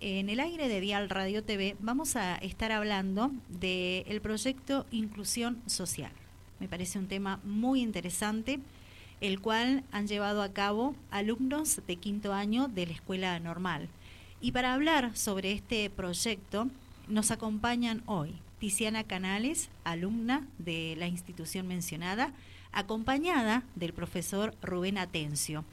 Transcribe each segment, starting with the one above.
en el aire de Dial Radio TV vamos a estar hablando del proyecto Inclusión Social. Me parece un tema muy interesante, el cual han llevado a cabo alumnos de quinto año de la escuela normal. Y para hablar sobre este proyecto nos acompañan hoy Tiziana Canales, alumna de la institución mencionada, acompañada del profesor Rubén Atencio.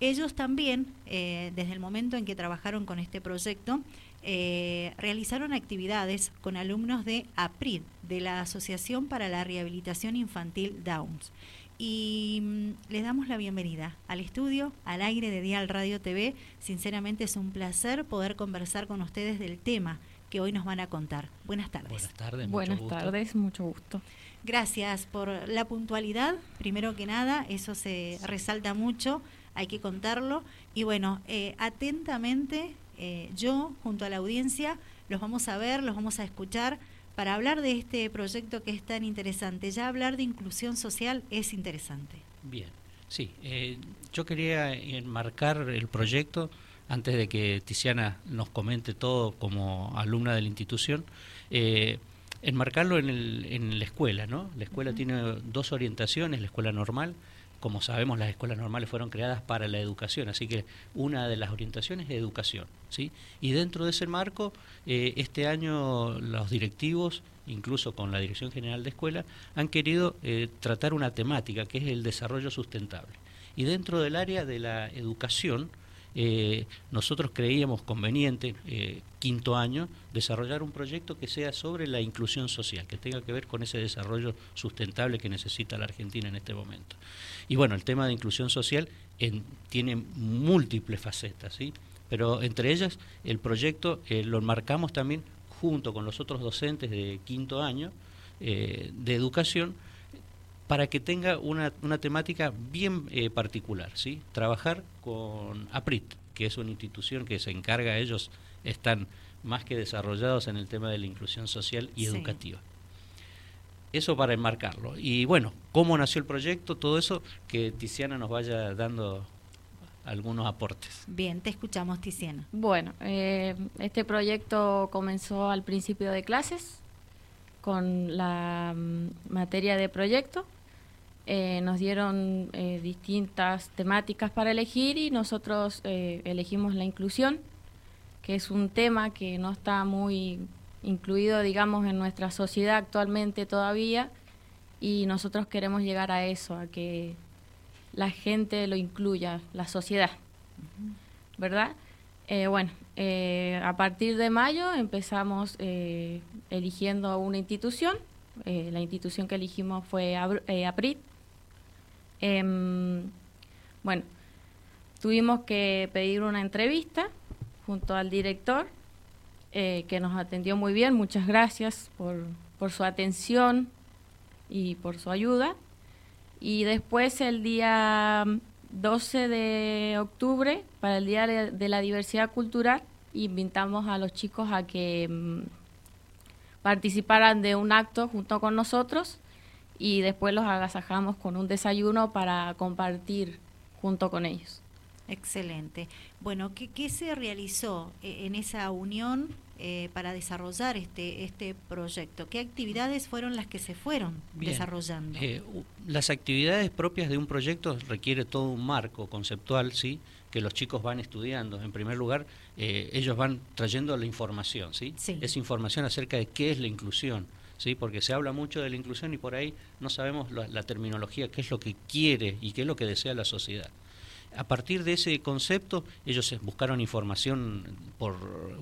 Ellos también, eh, desde el momento en que trabajaron con este proyecto, eh, realizaron actividades con alumnos de APRID, de la Asociación para la Rehabilitación Infantil Downs. Y mm, les damos la bienvenida al estudio, al aire de Dial Radio TV. Sinceramente es un placer poder conversar con ustedes del tema que hoy nos van a contar. Buenas tardes. Buenas tardes. Mucho Buenas gusto. tardes, mucho gusto. Gracias por la puntualidad, primero que nada, eso se resalta mucho, hay que contarlo. Y bueno, eh, atentamente eh, yo, junto a la audiencia, los vamos a ver, los vamos a escuchar para hablar de este proyecto que es tan interesante. Ya hablar de inclusión social es interesante. Bien, sí. eh, yo quería enmarcar el proyecto antes de que Tiziana nos comente todo como alumna de la institución. Eh, enmarcarlo en, el, en la escuela, ¿no? La escuela tiene dos orientaciones, la escuela normal, como sabemos las escuelas normales fueron creadas para la educación, así que una de las orientaciones es educación, ¿sí? Y dentro de ese marco, eh, este año los directivos, incluso con la Dirección General de Escuela, han querido eh, tratar una temática que es el desarrollo sustentable. Y dentro del área de la educación, eh, nosotros creíamos conveniente, eh, quinto año, desarrollar un proyecto que sea sobre la inclusión social, que tenga que ver con ese desarrollo sustentable que necesita la Argentina en este momento. Y bueno, el tema de inclusión social en, tiene múltiples facetas, ¿sí? pero entre ellas el proyecto eh, lo enmarcamos también junto con los otros docentes de quinto año eh, de educación para que tenga una, una temática bien eh, particular, ¿sí? Trabajar con APRIT, que es una institución que se encarga, ellos están más que desarrollados en el tema de la inclusión social y Sí. educativa. Eso para enmarcarlo. Y bueno, cómo nació el proyecto, todo eso, que Tiziana nos vaya dando algunos aportes. Bien, te escuchamos, Tiziana. Bueno, eh, este proyecto comenzó al principio de clases con la mm, materia de proyecto. Eh, nos dieron eh, distintas temáticas para elegir y nosotros eh, elegimos la inclusión, que es un tema que no está muy incluido, digamos, en nuestra sociedad actualmente todavía y nosotros queremos llegar a eso, a que la gente lo incluya, la sociedad, ¿verdad? Eh, bueno, eh, a partir de mayo empezamos eh, eligiendo una institución. La institución que elegimos fue Abr- eh, bueno, tuvimos que pedir una entrevista junto al director, eh, que nos atendió muy bien. Muchas gracias por, por su atención y por su ayuda. Y después el día 12 de octubre, para el Día de de la Diversidad Cultural, invitamos a los chicos a que mm, participaran de un acto junto con nosotros y después los agasajamos con un desayuno para compartir junto con ellos. Excelente. Bueno, ¿qué, qué se realizó eh, en esa unión eh, para desarrollar este, este proyecto? ¿Qué actividades fueron las que se fueron Bien. desarrollando? Eh, las actividades propias de un proyecto requiere todo un marco conceptual, ¿sí? que los chicos van estudiando. En primer lugar, eh, ellos van trayendo la información, ¿sí? Sí. Esa información acerca de qué es la inclusión, ¿sí? Porque se habla mucho de la inclusión y por ahí no sabemos la, la terminología, qué es lo que quiere y qué es lo que desea la sociedad. A partir de ese concepto, ellos eh, buscaron información por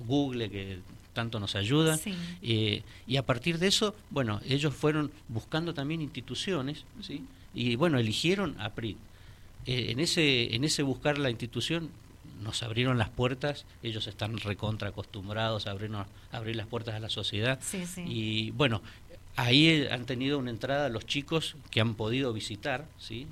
Google, que tanto nos ayuda, Sí. eh, y a partir de eso, bueno, ellos fueron buscando también instituciones, ¿sí? Y bueno, eligieron a PRIT. Eh, en, ese, en ese buscar la institución nos abrieron las puertas, ellos están recontra acostumbrados a abrirnos, a abrir las puertas a la sociedad. Sí, sí. Y bueno, ahí eh, han tenido una entrada los chicos que han podido visitar, ¿sí?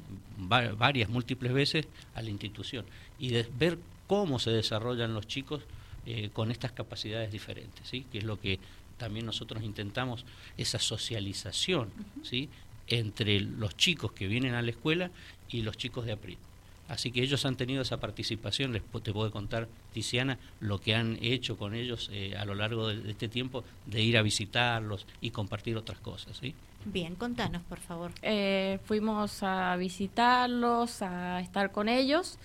Va- varias, múltiples veces a la institución y de ver cómo se desarrollan los chicos eh, con estas capacidades diferentes, ¿sí? que es lo que también nosotros intentamos, esa socialización ¿sí? entre los chicos que vienen a la escuela y los chicos de APRIT. Así que ellos han tenido esa participación, les te puedo contar, Tiziana, lo que han hecho con ellos eh, a lo largo de, este tiempo, de ir a visitarlos y compartir otras cosas. ¿sí? Bien, contanos, por favor. Eh, fuimos a visitarlos, a estar con ellos,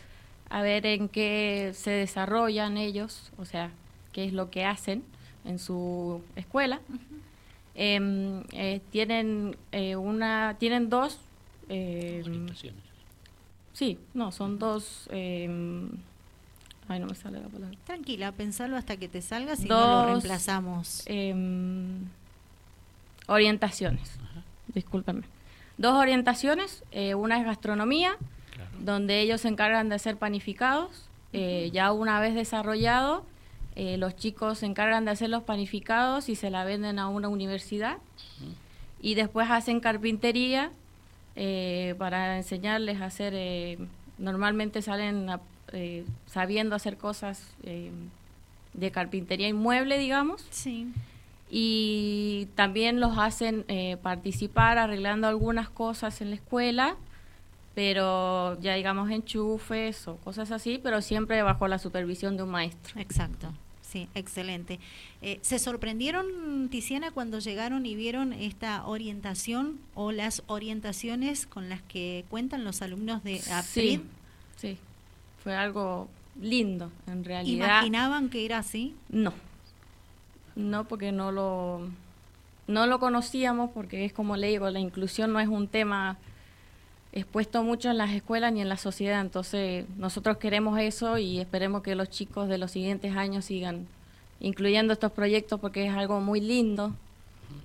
a ver en qué se desarrollan ellos, o sea, qué es lo que hacen en su escuela. Em, eh, tienen una, tienen dos orientaciones Sí, no, son dos... Eh, ay, no me sale la palabra. Tranquila, pensalo hasta que te salgas y no lo reemplazamos. Em, orientaciones, discúlpenme. Dos orientaciones, eh, una es gastronomía, donde ellos se encargan de hacer panificados. Eh, ya una vez desarrollado, eh, los chicos se encargan de hacer los panificados y se la venden a una universidad. Y después hacen carpintería eh, para enseñarles a hacer, eh, normalmente salen eh, sabiendo hacer cosas de carpintería inmueble, digamos. Sí. Y también los hacen participar arreglando algunas cosas en la escuela, pero ya digamos enchufes o cosas así, pero siempre bajo la supervisión de un maestro. Exacto. Sí, excelente. Eh, ¿Se sorprendieron, Tiziana, cuando llegaron y vieron esta orientación o las orientaciones con las que cuentan los alumnos de APRID? Sí, sí. fue algo lindo, en realidad. ¿Imaginaban que era así? No, no porque no lo, no lo conocíamos, porque es como le digo, la inclusión no es un tema expuesto mucho en las escuelas ni en la sociedad. Entonces, nosotros queremos eso y esperemos que los chicos de los siguientes años sigan incluyendo estos proyectos porque es algo muy lindo,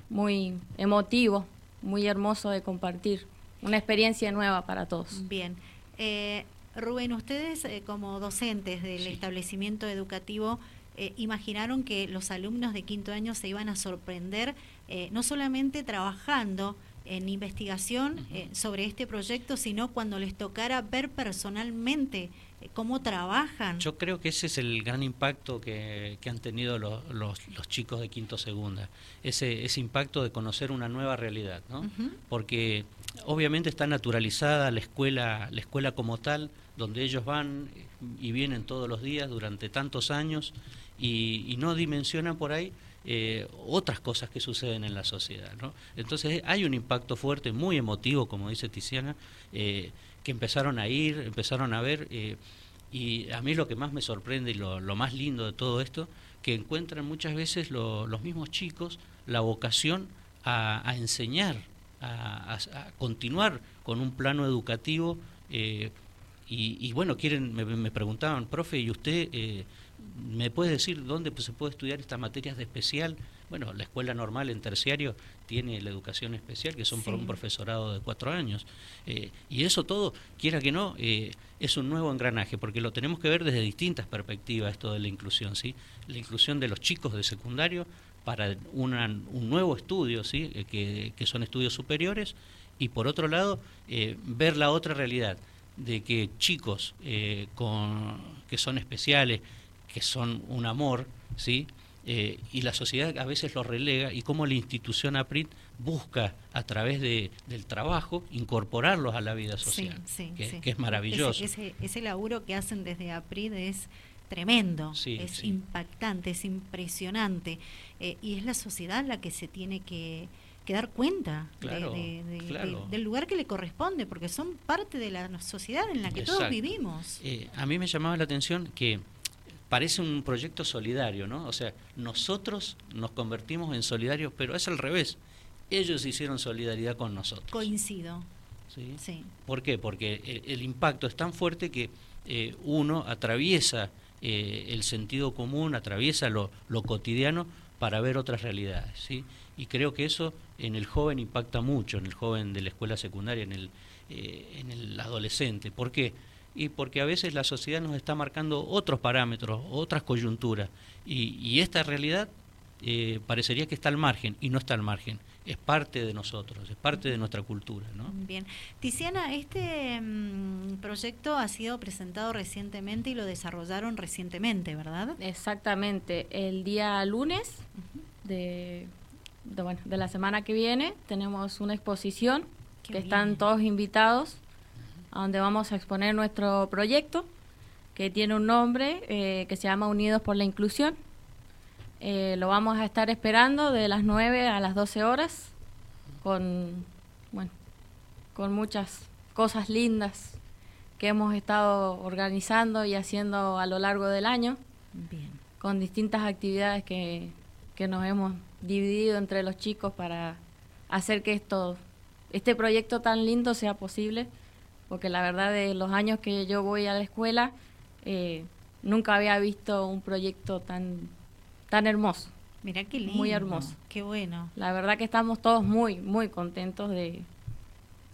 muy emotivo, muy hermoso de compartir, una experiencia nueva para todos. Bien. Eh, Rubén, ustedes eh, como docentes del establecimiento educativo, eh, imaginaron que los alumnos de quinto año se iban a sorprender, no solamente trabajando, en investigación eh, sobre este proyecto, sino cuando les tocara ver personalmente eh, cómo trabajan. Yo creo que ese es el gran impacto que, han tenido los, los, chicos de quinto segunda, ese, ese impacto de conocer una nueva realidad, ¿no? Porque obviamente está naturalizada la escuela, la escuela como tal, donde ellos van y vienen todos los días durante tantos años y, y no dimensionan por ahí eh, otras cosas que suceden en la sociedad. Entonces hay un impacto fuerte, muy emotivo, como dice Tiziana, eh, que empezaron a ir, empezaron a ver, eh, y a mí lo que más me sorprende y lo, más lindo de todo esto, que encuentran muchas veces los mismos chicos la vocación a, enseñar, a, continuar con un plano educativo. Y, bueno, quieren, me, preguntaban, profe, ¿y usted ¿Me puede decir dónde se puede estudiar estas materias de especial? Bueno, la escuela normal en terciario tiene la educación especial, que son por un profesorado de cuatro años. Eh, y eso todo, quiera que no, eh, es un nuevo engranaje, porque lo tenemos que ver desde distintas perspectivas, esto de la inclusión, ¿sí? La inclusión de los chicos de secundario para un nuevo estudio, ¿sí? Eh, que, que, son estudios superiores, y por otro lado, ver la otra realidad de que chicos con, que son especiales, que son un amor, ¿sí? Eh, y la sociedad a veces los relega y cómo la institución APRID busca a través de, del trabajo incorporarlos a la vida social, que, es maravilloso. Ese, ese, laburo que hacen desde APRID es tremendo, es impactante, es impresionante eh, y es la sociedad la que se tiene que, dar cuenta del lugar que le corresponde, porque son parte de la sociedad en la que todos vivimos. Eh, a mí me llamaba la atención que parece un proyecto solidario, ¿no? O sea, nosotros nos convertimos en solidarios, pero es al revés. Ellos hicieron solidaridad con nosotros. Coincido. ¿Sí? sí. ¿Por qué? Porque el, impacto es tan fuerte que eh, uno atraviesa eh, el sentido común, atraviesa lo, cotidiano para ver otras realidades, ¿sí? Y creo que eso en el joven impacta mucho, en el joven de la escuela secundaria, en el, eh, en el adolescente. ¿Por qué? Y porque a veces la sociedad nos está marcando otros parámetros, otras coyunturas, y, esta realidad eh, parecería que está al margen, y no está al margen, es parte de nosotros, es parte de nuestra cultura. ¿no? Bien. Tiziana, este mm, proyecto ha sido presentado recientemente y lo desarrollaron recientemente, ¿verdad? Exactamente, el día lunes de, bueno, de la semana que viene tenemos una exposición que están todos invitados a donde vamos a exponer nuestro proyecto, que tiene un nombre eh, que se llama Unidos por la Inclusión. Eh, lo vamos a estar esperando de las 9 a las 12 horas, con, bueno, con muchas cosas lindas que hemos estado organizando y haciendo a lo largo del año, Bien. con distintas actividades que, que nos hemos dividido entre los chicos para hacer que esto, este proyecto tan lindo sea posible, porque la verdad de los años que yo voy a la escuela, eh, nunca había visto un proyecto tan, tan hermoso. Mirá qué lindo. Muy hermoso. Qué bueno. La verdad que estamos todos muy, muy contentos de,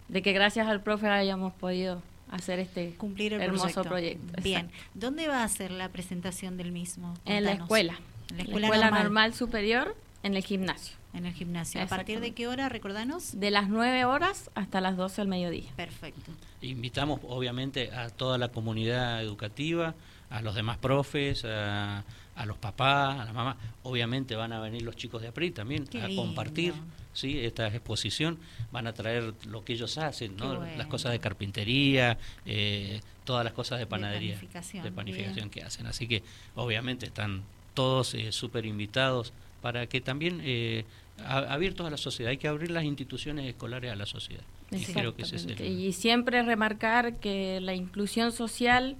de que gracias al profe hayamos podido hacer este Cumplir el hermoso proyecto. proyecto. Bien. ¿Dónde va a ser la presentación del mismo? En la Contanos. escuela. En la La escuela, escuela normal, normal superior en el gimnasio. En el gimnasio. ¿A partir de qué hora, recordanos? De las 9 horas hasta las 12 del mediodía. Perfecto. Invitamos obviamente a toda la comunidad educativa, a los demás profes, a, a los papás, a las mamás. Obviamente van a venir los chicos de APRI también Qué a lindo. compartir ¿sí? esta exposición. Van a traer lo que ellos hacen, ¿no? Bueno. las cosas de carpintería, eh, todas las cosas de De panadería, panificación, de panificación bien. que hacen. Así que obviamente están todos eh, súper invitados para que también... Eh, a- abiertos a la sociedad, hay que abrir las instituciones escolares a la sociedad. Y creo que ese es el, Exactamente. Y siempre remarcar que la inclusión social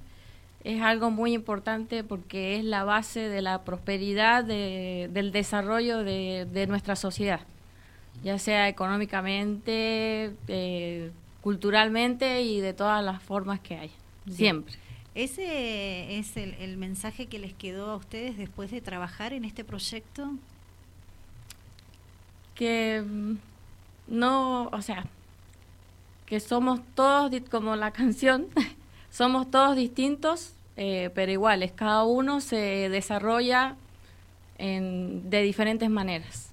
es algo muy importante porque es la base de la prosperidad, de- del desarrollo de, de nuestra sociedad, ya sea económicamente, eh, culturalmente y de todas las formas que hay. Siempre. ¿Ese es el, el mensaje que les quedó a ustedes después de trabajar en este proyecto? Que mm, no, o sea, que somos todos, como la canción, somos todos distintos, eh, pero iguales, cada uno se desarrolla en, de diferentes maneras.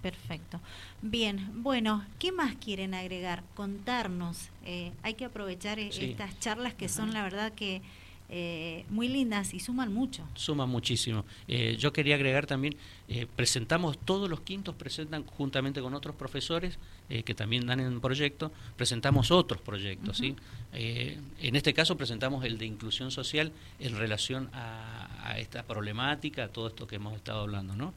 Perfecto. Bien, bueno, ¿qué más quieren agregar? Contarnos. Eh, hay que aprovechar eh, Sí. estas charlas que son, la verdad, que eh, muy lindas y suman mucho. suma muchísimo. Eh, yo quería agregar también, eh, presentamos, todos los quintos presentan juntamente con otros profesores eh, que también dan en proyecto, presentamos otros proyectos. ¿sí? En este caso presentamos el de inclusión social en relación a, a esta problemática, a todo esto que hemos estado hablando. ¿no?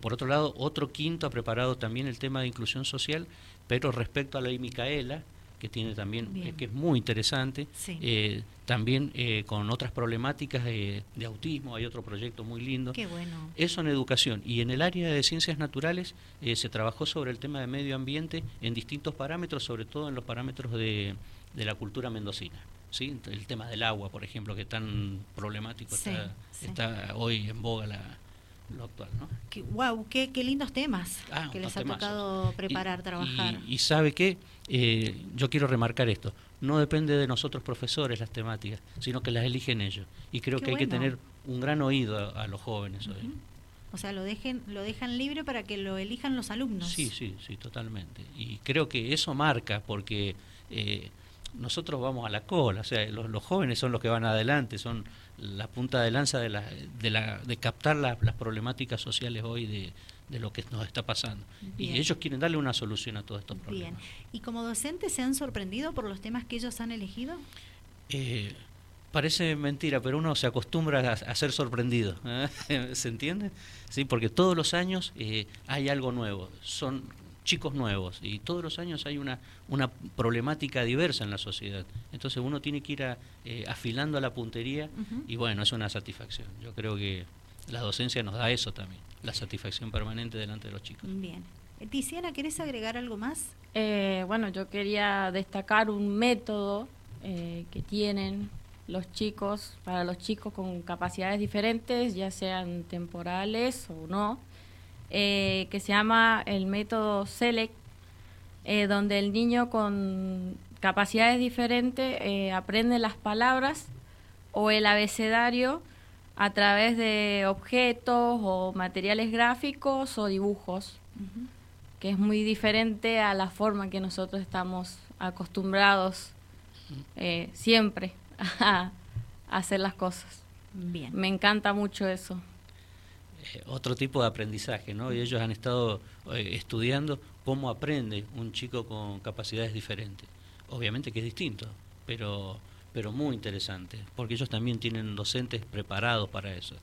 Por otro lado, otro quinto ha preparado también el tema de inclusión social, pero respecto a la ley Micaela, que tiene también, eh, que es muy interesante, Sí. eh, también eh, con otras problemáticas de, de autismo, hay otro proyecto muy lindo. Qué bueno. Eso en educación. Y en el área de ciencias naturales eh, se trabajó sobre el tema de medio ambiente en distintos parámetros, sobre todo en los parámetros de, de la cultura mendocina. ¿sí? El tema del agua, por ejemplo, que tan problemático Sí, está, sí. está hoy en boga la, lo actual. ¿no? Qué, wow, qué, qué lindos temas Ah, que les ha temazos. tocado preparar, Y- trabajar. Y, y sabe qué, Eh, yo quiero remarcar esto, no depende de nosotros profesores las temáticas, sino que las eligen ellos. Y creo Qué que hay que tener un gran oído a, a los jóvenes hoy. O sea, lo dejen, lo dejan libre para que lo elijan los alumnos. Sí, sí, sí, totalmente. Y creo que eso marca porque eh, nosotros vamos a la cola, o sea, los, los jóvenes son los que van adelante, son la punta de lanza de, la, de, la, de captar la- las problemáticas sociales hoy de, de lo que nos está pasando. Bien. Y ellos quieren darle una solución a todos estos Bien. problemas. ¿Y como docentes se han sorprendido por los temas que ellos han elegido? Eh, parece mentira, pero uno se acostumbra a, a ser sorprendido. ¿eh? ¿Se entiende? Sí, porque todos los años eh, hay algo nuevo. Son chicos nuevos y todos los años hay una, una problemática diversa en la sociedad. Entonces uno tiene que ir a, eh, afilando la puntería y bueno, es una satisfacción. Yo creo que la docencia nos da eso también, la satisfacción permanente delante de los chicos. Bien. Eh, Tiziana, ¿querés agregar algo más? Eh, bueno, yo quería destacar un método eh, que tienen los chicos, para los chicos con capacidades diferentes, ya sean temporales o no, eh, que se llama el método SELECT, eh, donde el niño con capacidades diferentes eh, aprende las palabras o el abecedario a través de objetos o materiales gráficos o dibujos que es muy diferente a la forma que nosotros estamos acostumbrados eh, siempre a hacer las cosas. Bien. Me encanta mucho eso. Eh, otro tipo de aprendizaje, ¿no? Y ellos han estado eh, estudiando cómo aprende un chico con capacidades diferentes. Obviamente que es distinto, pero, pero muy interesante, porque ellos también tienen docentes preparados para eso.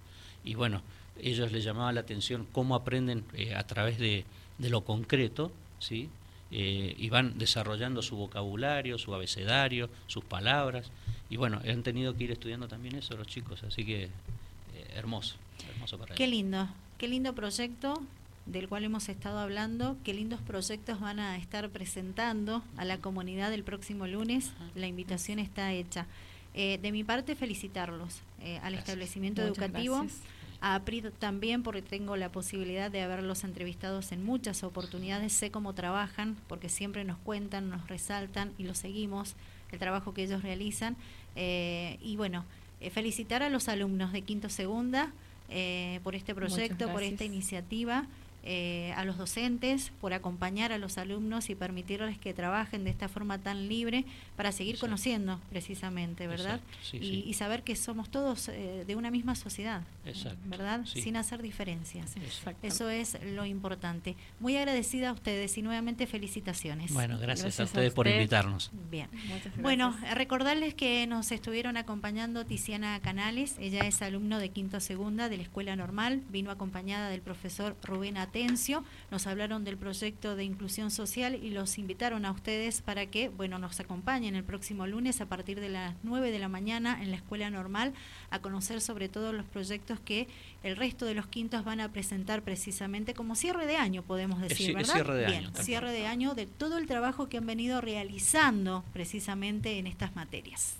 Y bueno, ellos les llamaba la atención cómo aprenden eh, a través de, de, lo concreto, ¿sí? Eh, y van desarrollando su vocabulario, su abecedario, sus palabras. Y bueno, han tenido que ir estudiando también eso los chicos, así que hermoso, hermoso para Qué lindo, qué lindo proyecto del cual hemos estado hablando, qué lindos proyectos van a estar presentando a la comunidad el próximo lunes. La invitación está hecha. Eh, de mi parte, felicitarlos eh, al establecimiento educativo. A APRID también, porque tengo la posibilidad de haberlos entrevistados en muchas oportunidades, sé cómo trabajan, porque siempre nos cuentan, nos resaltan y los seguimos, el trabajo que ellos realizan. Eh, y bueno, felicitar a los alumnos de Quinto Segunda por este proyecto, por esta iniciativa. Eh, a los docentes por acompañar a los alumnos y permitirles que trabajen de esta forma tan libre para seguir conociendo precisamente, ¿verdad? y, saber que somos todos eh, de una misma sociedad, ¿verdad? Sin hacer diferencias. Eso es lo importante. Muy agradecida a ustedes y nuevamente felicitaciones. Bueno, gracias, a ustedes por invitarnos. Bien. Bueno, recordarles que nos estuvieron acompañando Tiziana Canales, ella es alumno de quinto segunda de la Escuela Normal, vino acompañada del profesor Rubén Ate nos hablaron del proyecto de inclusión social y los invitaron a ustedes para que, bueno, nos acompañen el próximo lunes a partir de las 9 de la mañana en la Escuela Normal a conocer sobre todo los proyectos que el resto de los quintos van a presentar precisamente como cierre de año, podemos decir, ¿verdad? cierre de Bien, cierre de año de todo el trabajo que han venido realizando precisamente en estas materias.